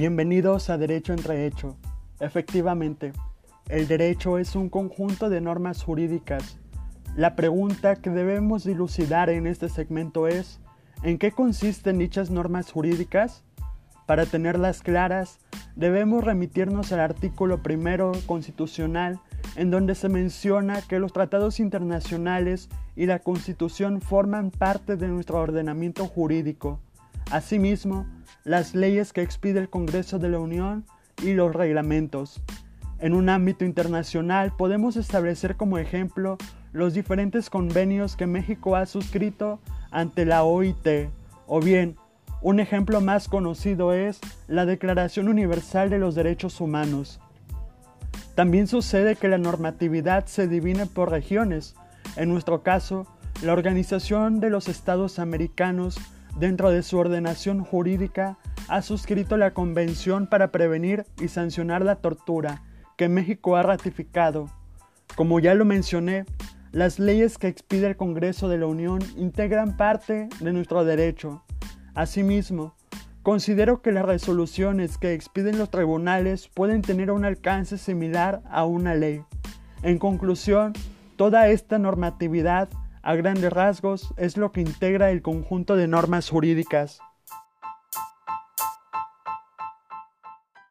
Bienvenidos a Derecho entre Hecho. Efectivamente, el derecho es un conjunto de normas jurídicas. La pregunta que debemos dilucidar en este segmento es, ¿en qué consisten dichas normas jurídicas? Para tenerlas claras, debemos remitirnos al artículo primero constitucional, en donde se menciona que los tratados internacionales y la Constitución forman parte de nuestro ordenamiento jurídico. Asimismo, las leyes que expide el Congreso de la Unión y los reglamentos. En un ámbito internacional podemos establecer como ejemplo los diferentes convenios que México ha suscrito ante la OIT, o bien, un ejemplo más conocido es la Declaración Universal de los Derechos Humanos. También sucede que la normatividad se divide por regiones. En nuestro caso, la Organización de los Estados Americanos dentro de su ordenación jurídica, ha suscrito la Convención para prevenir y sancionar la tortura, que México ha ratificado. Como ya lo mencioné, las leyes que expide el Congreso de la Unión integran parte de nuestro derecho. Asimismo, considero que las resoluciones que expiden los tribunales pueden tener un alcance similar a una ley. En conclusión, toda esta normatividad a grandes rasgos es lo que integra el conjunto de normas jurídicas.